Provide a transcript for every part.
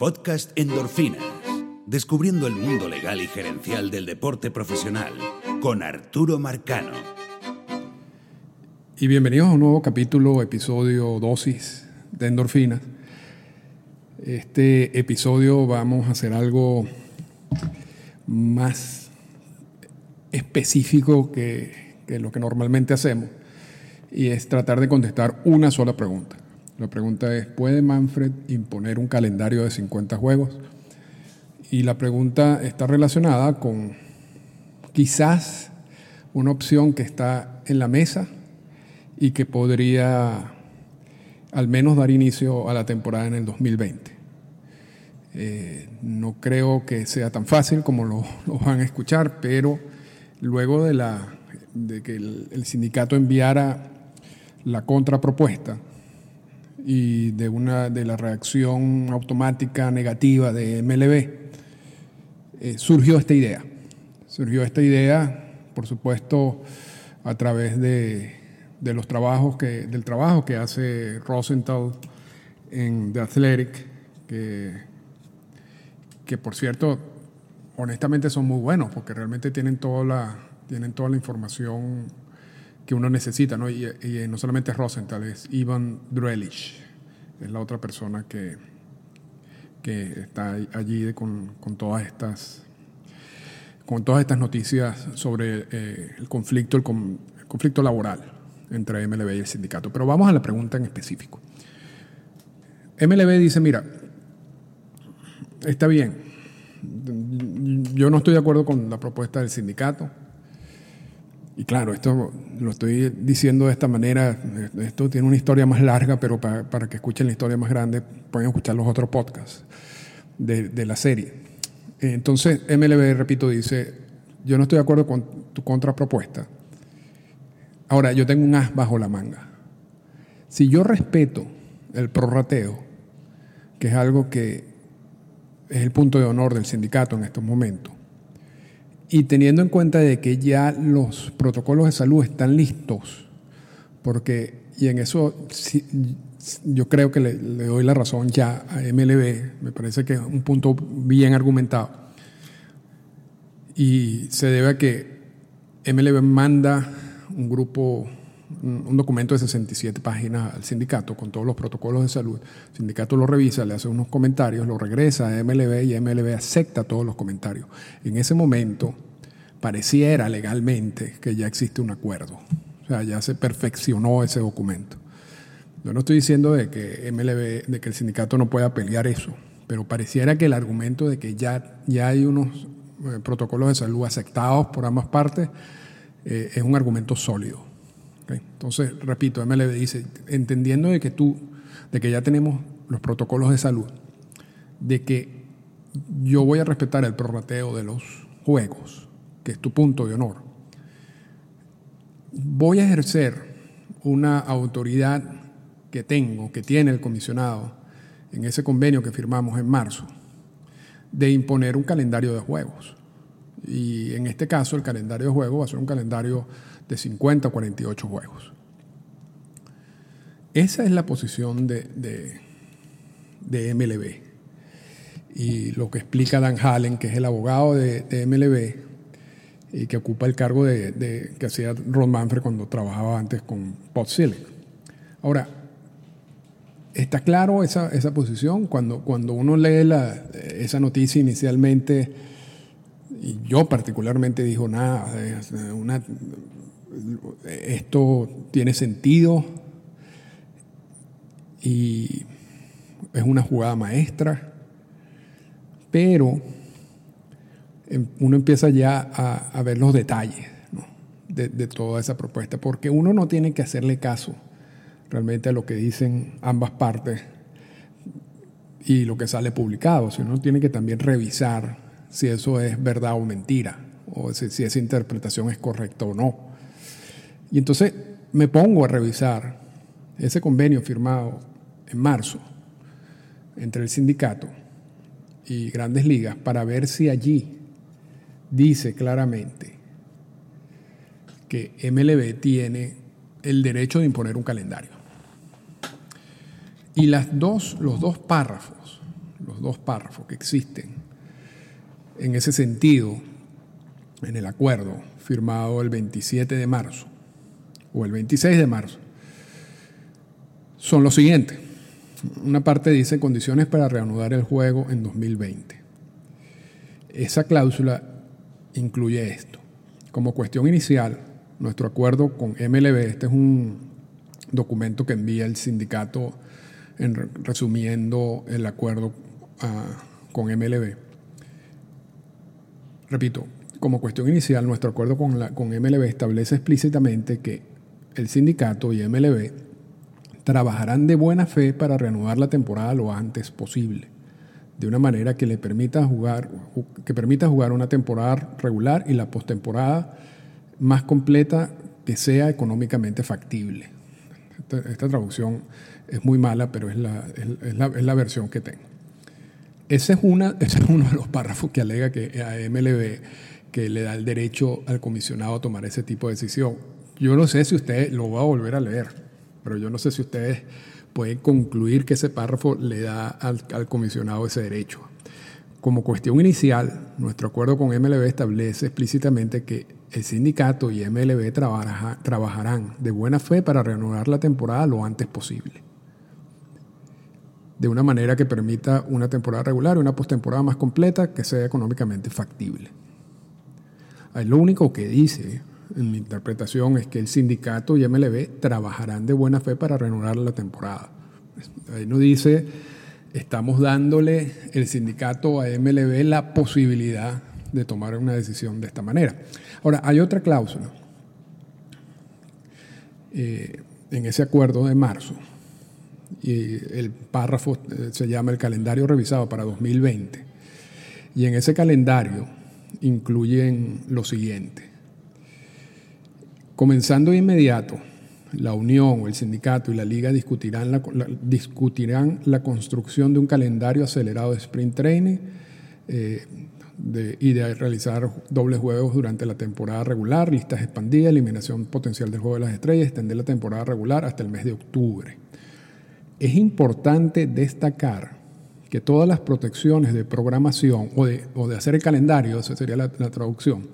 podcast Endorfinas, descubriendo el mundo legal y gerencial del deporte profesional, con Arturo Marcano. Y bienvenidos a un nuevo capítulo, episodio dosis de Endorfinas. Este episodio vamos a hacer algo más específico que, lo que normalmente hacemos y es tratar de contestar una sola pregunta. La pregunta es, ¿puede Manfred imponer un calendario de 50 juegos? Y la pregunta está relacionada con quizás una opción que está en la mesa y que podría al menos dar inicio a la temporada en el 2020. Eh, no creo que sea tan fácil como lo, van a escuchar, pero luego de, la, de que el sindicato enviara la contrapropuesta, y de, una, de la reacción automática negativa de MLB, eh, surgió esta idea. Surgió esta idea, por supuesto, a través de, de, los trabajos que, del trabajo que hace Rosenthal en The Athletic, que, que por cierto, honestamente son muy buenos, porque realmente tienen toda la, tienen toda la información que uno necesita, ¿no? Y, no solamente Rosenthal, es Ivan Drelich, es la otra persona que, que está allí con, con todas estas con todas estas noticias sobre eh, el conflicto, el, conflicto laboral entre MLB y el sindicato. Pero vamos a la pregunta en específico. MLB dice, mira, está bien, yo no estoy de acuerdo con la propuesta del sindicato, y claro, esto lo estoy diciendo de esta manera, esto tiene una historia más larga, pero para, que escuchen la historia más grande pueden escuchar los otros podcasts de, la serie. Entonces, MLB, repito, dice, yo no estoy de acuerdo con tu contrapropuesta. Ahora, yo tengo un as bajo la manga. Si yo respeto el prorrateo, que es algo que es el punto de honor del sindicato en estos momentos, y teniendo en cuenta de que ya los protocolos de salud están listos, porque, y en eso yo creo que le, doy la razón ya a MLB, me parece que es un punto bien argumentado, y se debe a que MLB manda un grupo, un documento de 67 páginas al sindicato con todos los protocolos de salud. El sindicato lo revisa, le hace unos comentarios, lo regresa a MLB y MLB acepta todos los comentarios. En ese momento pareciera legalmente que ya existe un acuerdo. O sea, ya se perfeccionó ese documento. Yo no estoy diciendo de que MLB, de que el sindicato no pueda pelear eso, pero pareciera que el argumento de que ya, ya hay unos eh, protocolos de salud aceptados por ambas partes eh, es un argumento sólido. Entonces, repito, MLB dice, entendiendo de que tú, de que ya tenemos los protocolos de salud, de que yo voy a respetar el prorrateo de los juegos, que es tu punto de honor, voy a ejercer una autoridad que tengo, que tiene el comisionado en ese convenio que firmamos en marzo, de imponer un calendario de juegos. Y en este caso el calendario de juegos va a ser un calendario de 50 o 48 juegos. Esa es la posición de, de, MLB. Y lo que explica Dan Hallen, que es el abogado de, MLB y que ocupa el cargo de, que hacía Ron Manfred cuando trabajaba antes con Pot Ahora, está claro esa, esa posición. Cuando, cuando uno lee la, esa noticia inicialmente, y yo particularmente dijo, nada, una, esto tiene sentido y es una jugada maestra, pero em, uno empieza ya a, ver los detalles de, de, toda esa propuesta, porque uno no tiene que hacerle caso realmente a lo que dicen ambas partes y lo que sale publicado, sino uno tiene que también revisar si eso es verdad o mentira, o si esa interpretación es correcta o no. Y entonces me pongo a revisar ese convenio firmado en marzo entre el sindicato y grandes ligas para ver si allí dice claramente que MLB tiene el derecho de imponer un calendario. Y las dos, los dos párrafos, los dos párrafos que existen en ese sentido en el acuerdo firmado el 27 de marzo o el 26 de marzo son los siguientes. Una parte dice condiciones para reanudar el juego en 2020. Esa cláusula incluye esto. Como cuestión inicial, nuestro acuerdo con MLB, este es un documento que envía el sindicato en, resumiendo el acuerdo ah, con MLB. Repito, como cuestión inicial, nuestro acuerdo con, la, con MLB establece explícitamente que el sindicato y MLB trabajarán de buena fe para reanudar la temporada lo antes posible, de una manera que le permita jugar, que permita jugar una temporada regular y la postemporada más completa que sea económicamente factible. Esta, traducción es muy mala, pero es la, es, la, es la, versión que tengo. Ese es, una, ese es uno de los párrafos que alega que a MLB que le da el derecho al comisionado a tomar ese tipo de decisión. Yo no sé si usted lo va a volver a leer, pero yo no sé si ustedes pueden concluir que ese párrafo le da al, al comisionado ese derecho. Como cuestión inicial, nuestro acuerdo con MLB establece explícitamente que el sindicato y MLB trabajarán de buena fe para reanudar la temporada lo antes posible. De una manera que permita una temporada regular y una postemporada más completa que sea económicamente factible. Lo único que dice en mi interpretación es que el sindicato y MLB trabajarán de buena fe para reanudar la temporada. Ahí no dice, estamos dándole el sindicato a MLB la posibilidad de tomar una decisión de esta manera. Ahora, hay otra cláusula eh, en ese acuerdo de marzo, y el párrafo eh, se llama el calendario revisado para 2020, y en ese calendario incluyen lo siguiente. Comenzando de inmediato, la Unión el sindicato y la Liga discutirán la, discutirán la construcción de un calendario acelerado de sprint training eh, y de realizar dobles juegos durante la temporada regular, listas expandidas, eliminación potencial del juego de las estrellas, extender la temporada regular hasta el mes de octubre. Es importante destacar que todas las protecciones de programación o de, de hacer el calendario, esa sería la, traducción,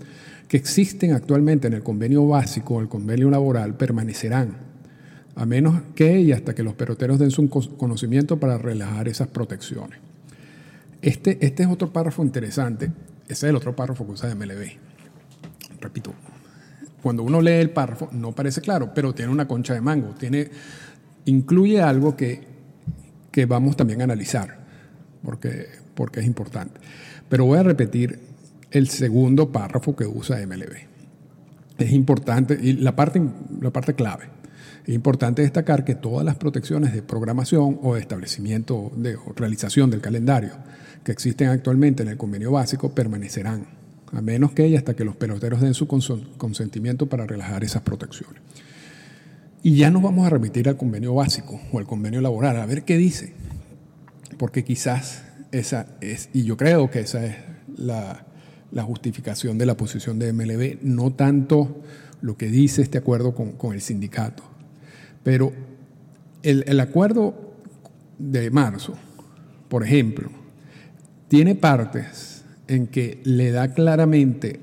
que existen actualmente en el convenio básico o el convenio laboral permanecerán, a menos que y hasta que los peloteros den su conocimiento para relajar esas protecciones. Este, este es otro párrafo interesante, ese es el otro párrafo que usa MLB. Repito, cuando uno lee el párrafo no parece claro, pero tiene una concha de mango, tiene, incluye algo que, que vamos también a analizar porque, porque es importante. Pero voy a repetir el segundo párrafo que usa MLB. Es importante, y la parte, la parte clave, es importante destacar que todas las protecciones de programación o de establecimiento de o realización del calendario que existen actualmente en el convenio básico permanecerán, a menos que y hasta que los peloteros den su consentimiento para relajar esas protecciones. Y ya nos vamos a remitir al convenio básico o al convenio laboral, a ver qué dice. Porque quizás esa es, y yo creo que esa es la, justificación de la posición de MLB, no tanto lo que dice este acuerdo con, el sindicato, pero el, el acuerdo de marzo, por ejemplo, tiene partes en que le da claramente,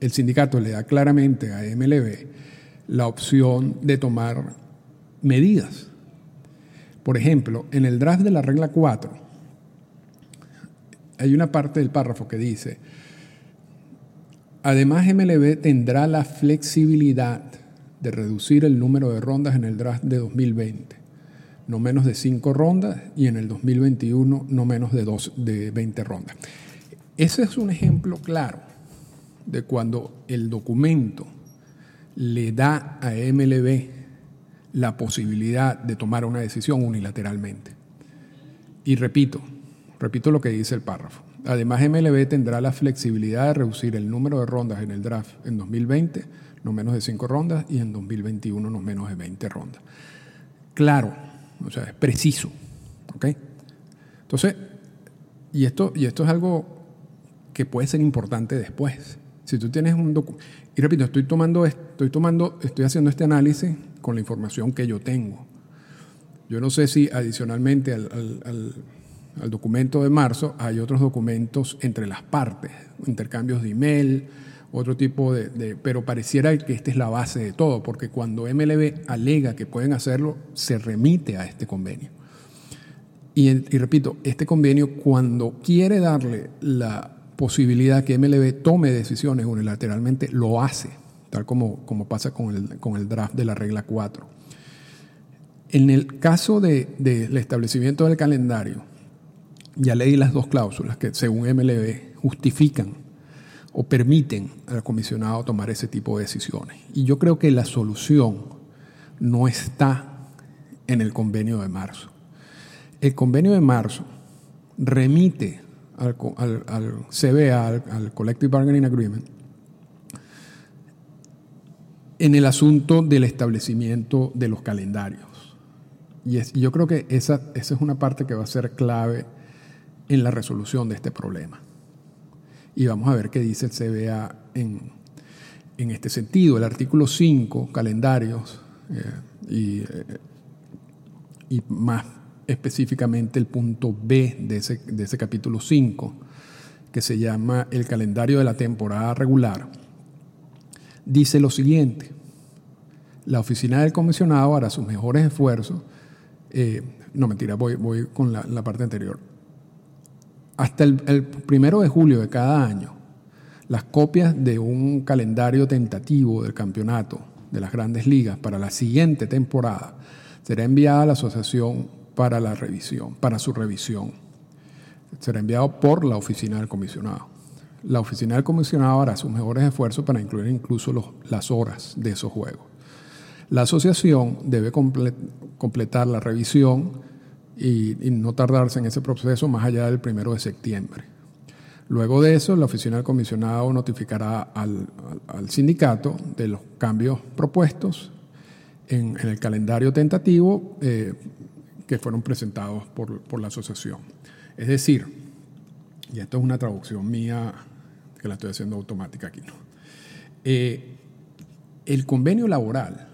el sindicato le da claramente a MLB la opción de tomar medidas por ejemplo, en el draft de la regla 4 hay una parte del párrafo que dice, además MLB tendrá la flexibilidad de reducir el número de rondas en el draft de 2020, no menos de 5 rondas, y en el 2021 no menos de, dos, de 20 rondas. Ese es un ejemplo claro de cuando el documento le da a MLB la posibilidad de tomar una decisión unilateralmente. Y repito, repito lo que dice el párrafo. Además, MLB tendrá la flexibilidad de reducir el número de rondas en el draft en 2020, no menos de 5 rondas, y en 2021 no menos de 20 rondas. Claro, o sea, es preciso. ¿Ok? Entonces, y esto, y esto es algo que puede ser importante después. Si tú tienes un y repito, estoy tomando, estoy tomando, estoy haciendo este análisis con la información que yo tengo. Yo no sé si adicionalmente al, al documento de marzo, hay otros documentos entre las partes, intercambios de email, otro tipo de, Pero pareciera que esta es la base de todo, porque cuando MLB alega que pueden hacerlo, se remite a este convenio. Y, y repito, este convenio cuando quiere darle la posibilidad que MLB tome decisiones unilateralmente, lo hace, tal como, como pasa con el, con el draft de la regla 4. En el caso del de, establecimiento del calendario, ya leí las dos cláusulas que según MLB justifican o permiten al comisionado tomar ese tipo de decisiones. Y yo creo que la solución no está en el convenio de marzo. El convenio de marzo remite al, al, CBA, al, Collective Bargaining Agreement, en el asunto del establecimiento de los calendarios. Y, yo creo que esa, esa es una parte que va a ser clave en la resolución de este problema. Y vamos a ver qué dice el CBA en, este sentido. El artículo 5, calendarios, eh, y, eh, y más específicamente el punto B de ese, de ese capítulo 5, que se llama el calendario de la temporada regular, dice lo siguiente, la oficina del comisionado hará sus mejores esfuerzos, eh, no mentira, voy, voy con la, parte anterior, hasta el, el primero de julio de cada año, las copias de un calendario tentativo del campeonato de las grandes ligas para la siguiente temporada será enviada a la Asociación para la revisión, para su revisión. Será enviado por la oficina del comisionado. La oficina del comisionado hará sus mejores esfuerzos para incluir incluso las horas de esos juegos. La asociación debe completar la revisión y, no tardarse en ese proceso más allá del primero de septiembre. Luego de eso, la oficina del comisionado notificará al, sindicato de los cambios propuestos en, el calendario tentativo eh, que fueron presentados por, la asociación. Es decir, y esto es una traducción mía que la estoy haciendo automática aquí. Eh, el convenio laboral,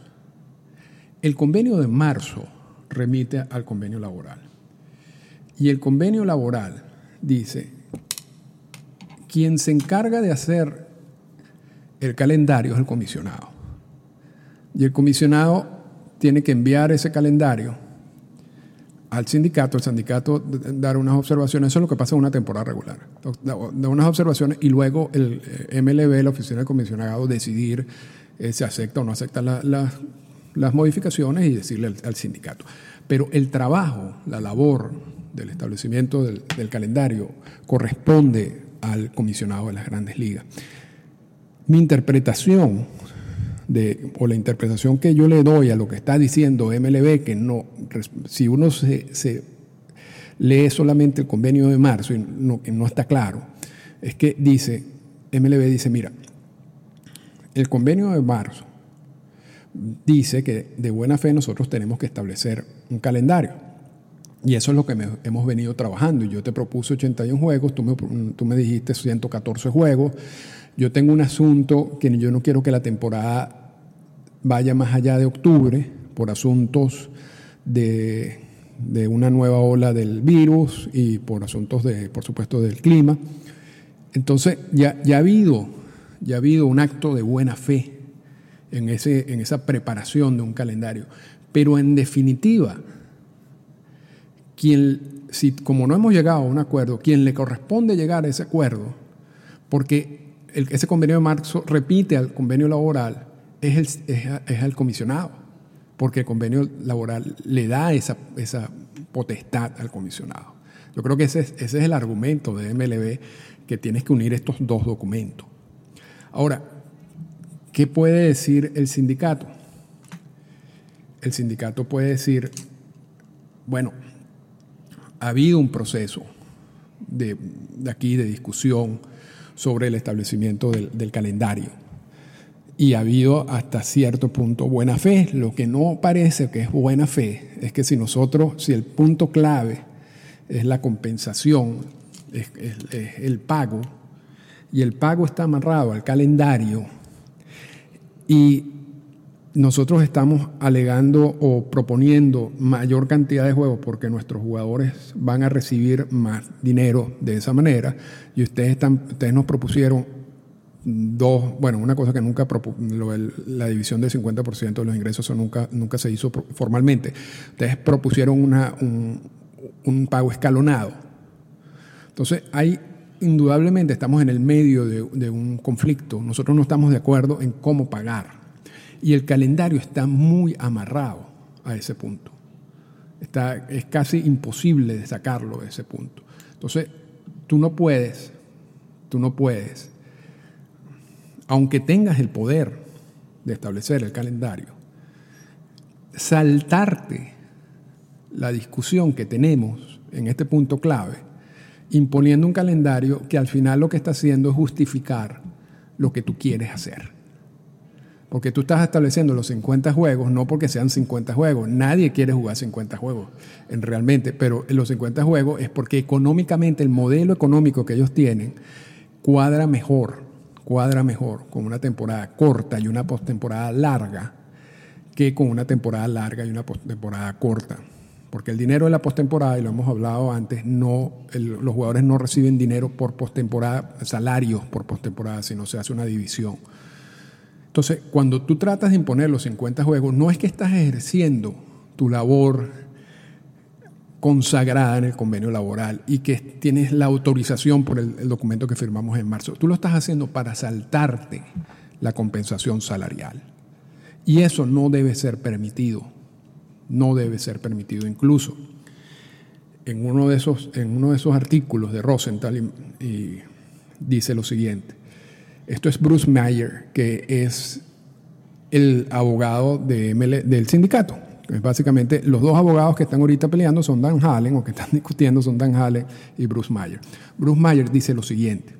el convenio de marzo remite al convenio laboral. Y el convenio laboral dice, quien se encarga de hacer el calendario es el comisionado. Y el comisionado tiene que enviar ese calendario al sindicato, el sindicato dar unas observaciones, eso es lo que pasa en una temporada regular, da unas observaciones y luego el eh, MLB, la oficina del comisionado, decidir eh, si acepta o no acepta las modificaciones y decirle al, sindicato. Pero el trabajo, la labor del establecimiento del, del calendario corresponde al comisionado de las grandes ligas. Mi interpretación o la interpretación que yo le doy a lo que está diciendo MLB, que no, si uno se, lee solamente el convenio de marzo y no, está claro, es que dice, MLB dice, mira, el convenio de marzo dice que de buena fe nosotros tenemos que establecer un calendario. Y eso es lo que hemos venido trabajando. Yo te propuse 81 juegos, tú me, tú me dijiste 114 juegos. Yo tengo un asunto que yo no quiero que la temporada vaya más allá de octubre por asuntos de, una nueva ola del virus y por asuntos de, por supuesto, del clima. Entonces, ya, ya, ha, habido, ya ha habido un acto de buena fe en, ese, en esa preparación de un calendario. Pero en definitiva, si, como no hemos llegado a un acuerdo, quien le corresponde llegar a ese acuerdo, porque ese convenio de marzo repite al convenio laboral, es el, comisionado, porque el convenio laboral le da esa, esa potestad al comisionado. Yo creo que ese es, ese es el argumento de MLB, que tienes que unir estos dos documentos. Ahora, ¿qué puede decir el sindicato? El sindicato puede decir, bueno, ha habido un proceso de, aquí de discusión sobre el establecimiento del calendario y ha habido hasta cierto punto buena fe. Lo que no parece que es buena fe es que si nosotros, si el punto clave es la compensación, es, el pago, y el pago está amarrado al calendario, y nosotros estamos alegando o proponiendo mayor cantidad de juegos porque nuestros jugadores van a recibir más dinero de esa manera y ustedes, están, ustedes nos propusieron dos, bueno, una cosa que nunca, la división del 50% de los ingresos eso nunca, se hizo formalmente. Ustedes propusieron una, un, pago escalonado. Entonces, hay indudablemente estamos en el medio de, de, un conflicto. Nosotros no estamos de acuerdo en cómo pagar. Y el calendario está muy amarrado a ese punto. Está, es casi imposible de sacarlo de ese punto. Entonces, tú no puedes, tú no puedes aunque tengas el poder de establecer el calendario, saltarte la discusión que tenemos en este punto clave, imponiendo un calendario que al final lo que está haciendo es justificar lo que tú quieres hacer. Porque tú estás estableciendo los 50 juegos, no porque sean 50 juegos. Nadie quiere jugar 50 juegos, en realmente, pero los 50 juegos es porque económicamente el modelo económico que ellos tienen cuadra mejor cuadra mejor con una temporada corta y una postemporada larga que con una temporada larga y una postemporada corta. Porque el dinero de la postemporada, y lo hemos hablado antes, no, los jugadores no reciben dinero por postemporada, salarios por postemporada, sino se hace una división. Entonces, cuando tú tratas de imponer los 50 juegos, no es que estás ejerciendo tu labor consagrada en el convenio laboral y que tienes la autorización por el, documento que firmamos en marzo. Tú lo estás haciendo para saltarte la compensación salarial. Y eso no debe ser permitido. No debe ser permitido. Incluso en uno de esos, en uno de esos artículos de Rosenthal y, dice lo siguiente. Esto es Bruce Mayer, que es el abogado de del sindicato Básicamente, los dos abogados que están ahorita peleando son Dan Hallen, o que están discutiendo son Dan Hallen y Bruce Mayer. Bruce Mayer dice lo siguiente.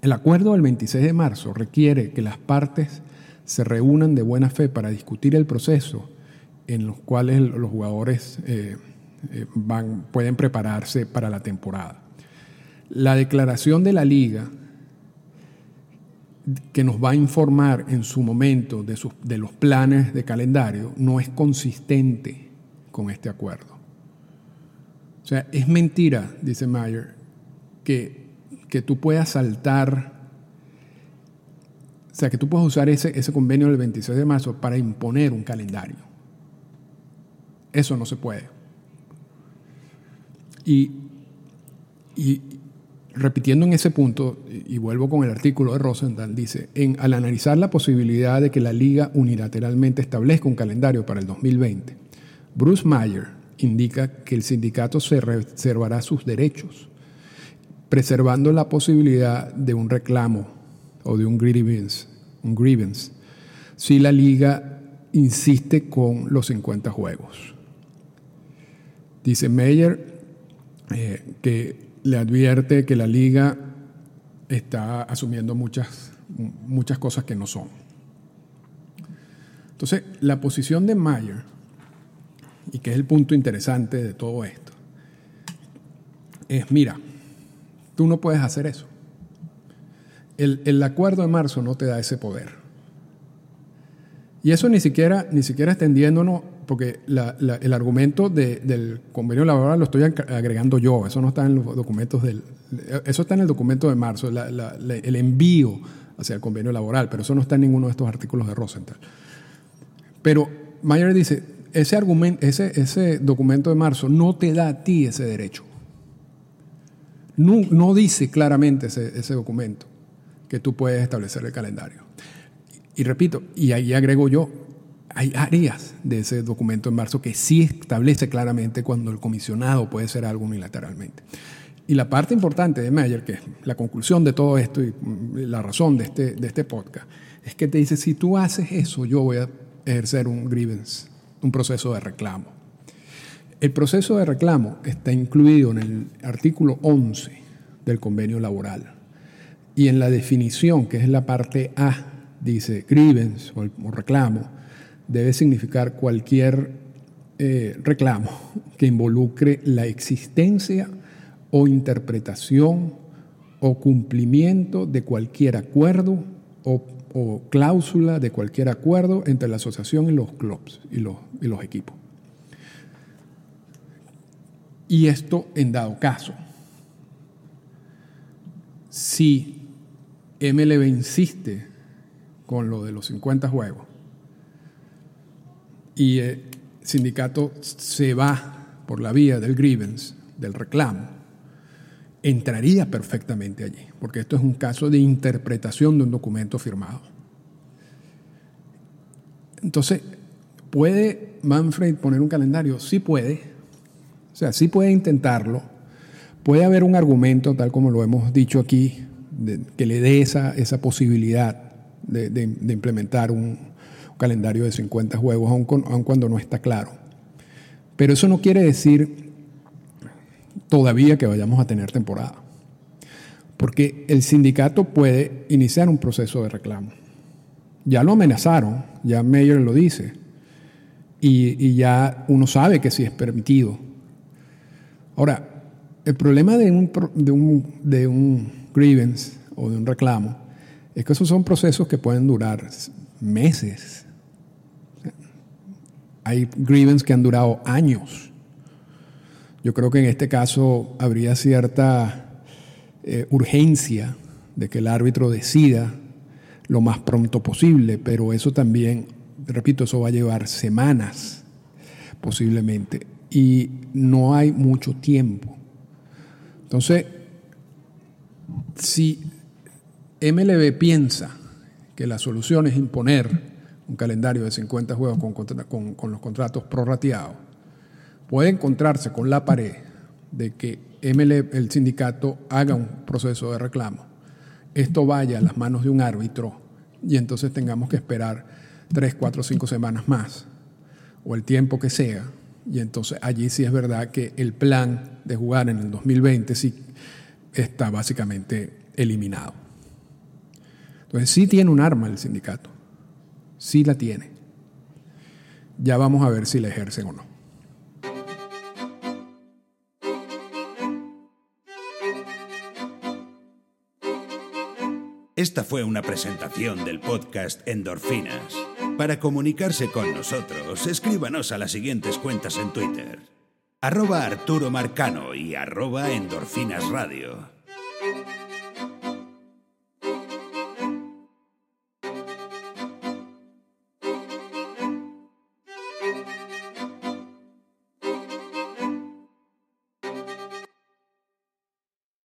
El acuerdo del 26 de marzo requiere que las partes se reúnan de buena fe para discutir el proceso en los cuales los jugadores eh, eh, van, pueden prepararse para la temporada. La declaración de la liga que nos va a informar en su momento de, de los planes de calendario no es consistente con este acuerdo. O sea, es mentira, dice Mayer, que, que tú puedas saltar, o sea, que tú puedas usar ese, ese convenio del 26 de marzo para imponer un calendario. Eso no se puede. Y, y, repitiendo en ese punto, y vuelvo con el artículo de Rosenthal, dice, en, al analizar la posibilidad de que la liga unilateralmente establezca un calendario para el 2020, Bruce Mayer indica que el sindicato se reservará sus derechos, preservando la posibilidad de un reclamo o de un grievance, un grievance si la liga insiste con los 50 juegos. Dice Mayer eh, que le advierte que la liga está asumiendo muchas, muchas cosas que no son. Entonces, la posición de Mayer, y que es el punto interesante de todo esto, es, mira, tú no puedes hacer eso. El, el acuerdo de marzo no te da ese poder. Y eso ni siquiera, ni siquiera extendiéndonos porque el argumento del convenio laboral lo estoy agregando yo, eso no está en los documentos del... Eso está en el documento de marzo, el envío hacia el convenio laboral, pero eso no está en ninguno de estos artículos de Rosenthal. Pero Mayer dice, ese, argumento, ese, ese documento de marzo no te da a ti ese derecho. No, no dice claramente ese, ese documento que tú puedes establecer el calendario. Y repito, y ahí agrego yo, hay áreas de ese documento en marzo que sí establece claramente cuando el comisionado puede ser algo unilateralmente. Y la parte importante de Mayer, que es la conclusión de todo esto y mm, la razón de este, de este podcast, es que te dice, si tú haces eso, yo voy a ejercer un grievance, un proceso de reclamo. El proceso de reclamo está incluido en el artículo 11 del convenio laboral. Y en la definición, que es la parte A, dice grievance o reclamo, debe significar cualquier eh, reclamo que involucre la existencia o interpretación o cumplimiento de cualquier acuerdo o cláusula de cualquier acuerdo entre la asociación y los clubs y los, y los equipos. Y esto en dado caso. Si MLB insiste con lo de los 50 juegos y el sindicato se va por la vía del grievance, del reclamo, entraría perfectamente allí, porque esto es un caso de interpretación de un documento firmado. Entonces, ¿puede Manfred poner un calendario? Sí puede. O sea, sí puede intentarlo. Puede haber un argumento, tal como lo hemos dicho aquí, que le dé esa, esa posibilidad de, implementar un, calendario de 50 juegos, aun cuando no está claro. Pero eso no quiere decir todavía que vayamos a tener temporada. Porque el sindicato puede iniciar un proceso de reclamo. Ya lo amenazaron, ya Mayer lo dice, y, ya uno sabe que sí es permitido. Ahora, el problema de un, de un, de un grievance o de un reclamo es que esos son procesos que pueden durar meses. Hay grievances que han durado años. Yo creo que en este caso habría cierta eh, urgencia de que el árbitro decida lo más pronto posible, pero eso también, repito, eso va a llevar semanas posiblemente y no hay mucho tiempo. Entonces, si MLB piensa que la solución es imponer un calendario de 50 juegos con, los contratos prorrateados, puede encontrarse con la pared de que ML, el sindicato haga un proceso de reclamo, esto vaya a las manos de un árbitro y entonces tengamos que esperar tres, cuatro, cinco semanas más o el tiempo que sea. Y entonces allí sí es verdad que el plan de jugar en el 2020 sí está básicamente eliminado. Entonces sí tiene un arma el sindicato, sí la tiene. Ya vamos a ver si la ejercen o no. Esta fue una presentación del podcast Endorfinas. Para comunicarse con nosotros, escríbanos a las siguientes cuentas en Twitter. Arroba Arturo Marcano y arroba Endorfinas Radio.